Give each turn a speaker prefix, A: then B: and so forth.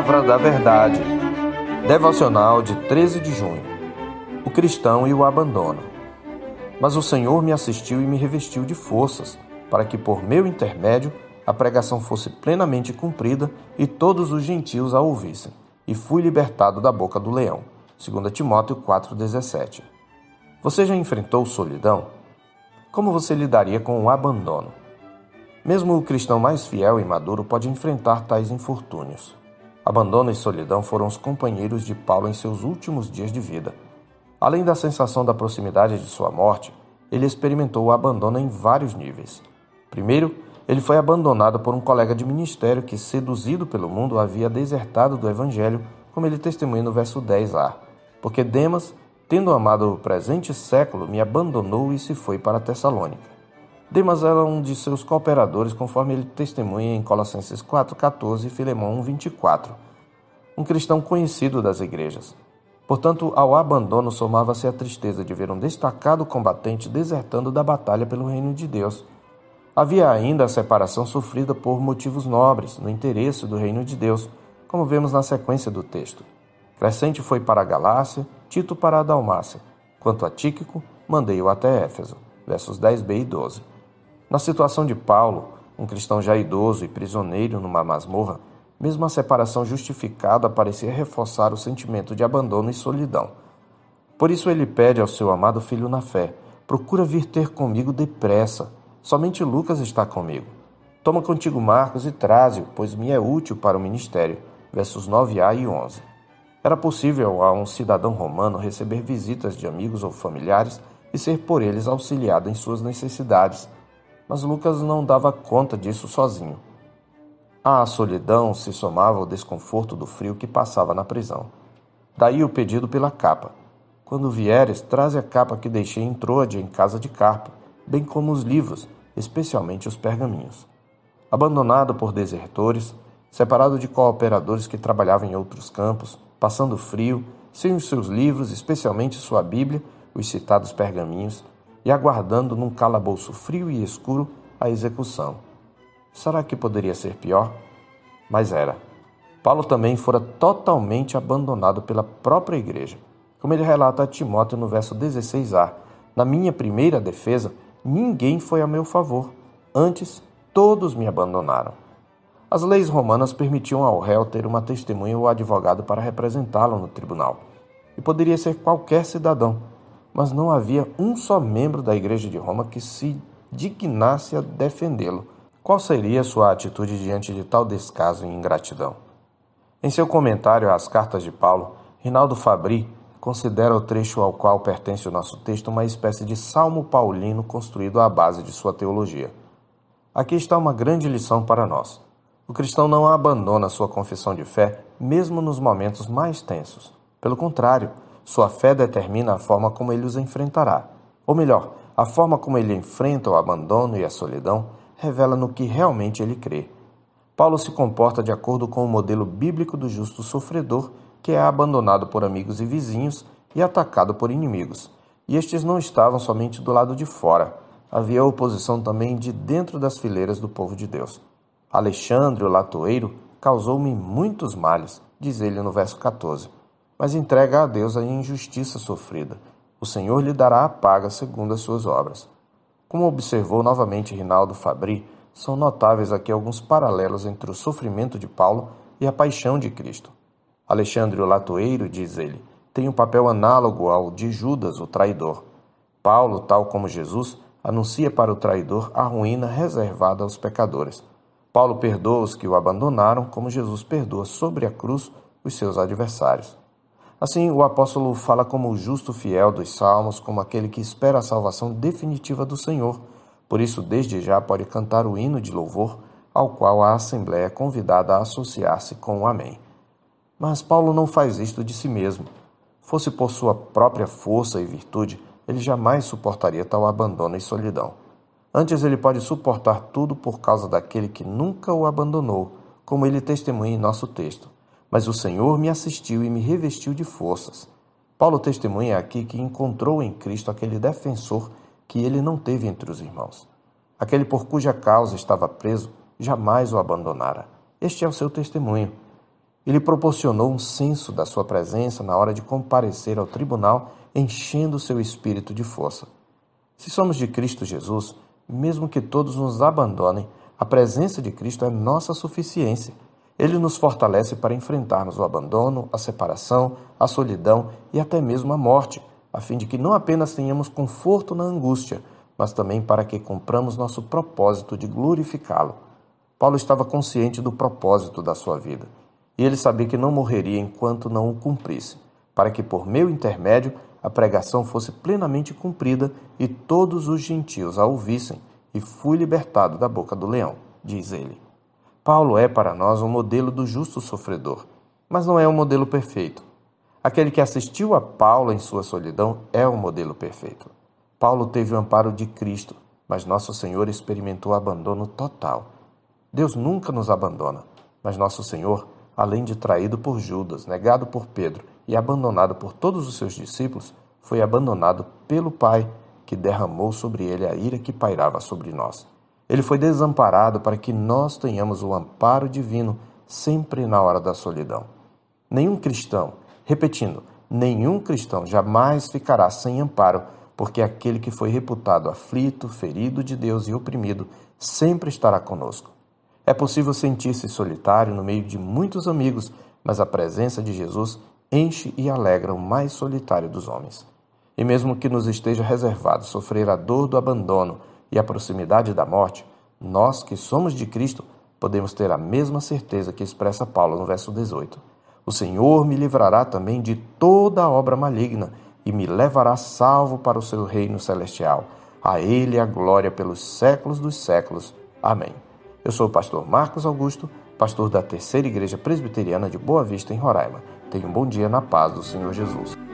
A: Palavra da Verdade. Devocional de 13 de junho. O cristão e o abandono. Mas o Senhor me assistiu e me revestiu de forças, para que por meu intermédio a pregação fosse plenamente cumprida e todos os gentios a ouvissem. E fui libertado da boca do leão. 2 Timóteo 4,17. Você já enfrentou solidão? Como você lidaria com o abandono? Mesmo o cristão mais fiel e maduro pode enfrentar tais infortúnios. Abandono e solidão foram os companheiros de Paulo em seus últimos dias de vida. Além da sensação da proximidade de sua morte, ele experimentou o abandono em vários níveis. Primeiro, ele foi abandonado por um colega de ministério que, seduzido pelo mundo, havia desertado do evangelho, como ele testemunha no verso 10a. Porque Demas, tendo amado o presente século, me abandonou e se foi para Tessalônica. Demas era um de seus cooperadores, conforme ele testemunha em Colossenses 4,14 e Filemão 1,24. Um cristão conhecido das igrejas. Portanto, ao abandono somava-se a tristeza de ver um destacado combatente desertando da batalha pelo reino de Deus. Havia ainda a separação sofrida por motivos nobres, no interesse do reino de Deus, como vemos na sequência do texto. Crescente foi para a Galácia, Tito para a Dalmácia. Quanto a Tíquico, mandei-o até Éfeso. Versos 10b e 12. Na situação de Paulo, um cristão já idoso e prisioneiro numa masmorra, mesmo a separação justificada parecia reforçar o sentimento de abandono e solidão. Por isso ele pede ao seu amado filho na fé: procura vir ter comigo depressa. Somente Lucas está comigo. Toma contigo Marcos e traze-o, pois me é útil para o ministério. Versos 9a e 11. Era possível a um cidadão romano receber visitas de amigos ou familiares e ser por eles auxiliado em suas necessidades mas Lucas não dava conta disso sozinho. À solidão se somava o desconforto do frio que passava na prisão. Daí o pedido pela capa. Quando vieres, traze a capa que deixei em Troade, em casa de Carpo, bem como os livros, especialmente os pergaminhos. Abandonado por desertores, separado de cooperadores que trabalhavam em outros campos, passando frio, sem os seus livros, especialmente sua Bíblia, os citados pergaminhos, e aguardando num calabouço frio e escuro a execução. Será que poderia ser pior? Mas era. Paulo também fora totalmente abandonado pela própria igreja. Como ele relata a Timóteo no verso 16a: Na minha primeira defesa, ninguém foi a meu favor, antes todos me abandonaram. As leis romanas permitiam ao réu ter uma testemunha ou advogado para representá-lo no tribunal. E poderia ser qualquer cidadão, mas não havia um só membro da Igreja de Roma que se dignasse a defendê-lo. Qual seria sua atitude diante de tal descaso e ingratidão? Em seu comentário às cartas de Paulo, Rinaldo Fabri considera o trecho ao qual pertence o nosso texto uma espécie de salmo paulino construído à base de sua teologia. Aqui está uma grande lição para nós. O cristão não abandona sua confissão de fé, mesmo nos momentos mais tensos. Pelo contrário, sua fé determina a forma como ele os enfrentará. Ou melhor, a forma como ele enfrenta o abandono e a solidão revela no que realmente ele crê. Paulo se comporta de acordo com o modelo bíblico do justo sofredor, que é abandonado por amigos e vizinhos e atacado por inimigos. E estes não estavam somente do lado de fora, havia oposição também de dentro das fileiras do povo de Deus. Alexandre, o latoeiro, causou-me muitos males, diz ele no verso 14 mas entrega a Deus a injustiça sofrida. O Senhor lhe dará a paga segundo as suas obras. Como observou novamente Rinaldo Fabri, são notáveis aqui alguns paralelos entre o sofrimento de Paulo e a paixão de Cristo. Alexandre o Latoeiro, diz ele, tem um papel análogo ao de Judas, o traidor. Paulo, tal como Jesus, anuncia para o traidor a ruína reservada aos pecadores. Paulo perdoa os que o abandonaram, como Jesus perdoa sobre a cruz os seus adversários. Assim, o apóstolo fala como o justo fiel dos salmos, como aquele que espera a salvação definitiva do Senhor. Por isso, desde já pode cantar o hino de louvor, ao qual a Assembleia é convidada a associar-se com o Amém. Mas Paulo não faz isto de si mesmo. Fosse por sua própria força e virtude, ele jamais suportaria tal abandono e solidão. Antes, ele pode suportar tudo por causa daquele que nunca o abandonou, como ele testemunha em nosso texto mas o Senhor me assistiu e me revestiu de forças. Paulo testemunha aqui que encontrou em Cristo aquele defensor que ele não teve entre os irmãos. Aquele por cuja causa estava preso jamais o abandonara. Este é o seu testemunho. Ele proporcionou um senso da sua presença na hora de comparecer ao tribunal, enchendo seu espírito de força. Se somos de Cristo Jesus, mesmo que todos nos abandonem, a presença de Cristo é nossa suficiência. Ele nos fortalece para enfrentarmos o abandono, a separação, a solidão e até mesmo a morte, a fim de que não apenas tenhamos conforto na angústia, mas também para que cumpramos nosso propósito de glorificá-lo. Paulo estava consciente do propósito da sua vida, e ele sabia que não morreria enquanto não o cumprisse, para que por meu intermédio a pregação fosse plenamente cumprida e todos os gentios a ouvissem, e fui libertado da boca do leão, diz ele. Paulo é para nós um modelo do justo sofredor, mas não é um modelo perfeito. Aquele que assistiu a Paulo em sua solidão é o um modelo perfeito. Paulo teve o amparo de Cristo, mas nosso Senhor experimentou abandono total. Deus nunca nos abandona, mas nosso Senhor, além de traído por Judas, negado por Pedro e abandonado por todos os seus discípulos, foi abandonado pelo Pai, que derramou sobre ele a ira que pairava sobre nós. Ele foi desamparado para que nós tenhamos o amparo divino sempre na hora da solidão. Nenhum cristão, repetindo, nenhum cristão jamais ficará sem amparo, porque aquele que foi reputado aflito, ferido de Deus e oprimido sempre estará conosco. É possível sentir-se solitário no meio de muitos amigos, mas a presença de Jesus enche e alegra o mais solitário dos homens. E mesmo que nos esteja reservado sofrer a dor do abandono e a proximidade da morte, nós que somos de Cristo podemos ter a mesma certeza que expressa Paulo no verso 18. O Senhor me livrará também de toda obra maligna e me levará salvo para o seu reino celestial. A Ele a glória pelos séculos dos séculos. Amém. Eu sou o pastor Marcos Augusto, pastor da Terceira Igreja Presbiteriana de Boa Vista, em Roraima. Tenha um bom dia na paz do Senhor Jesus.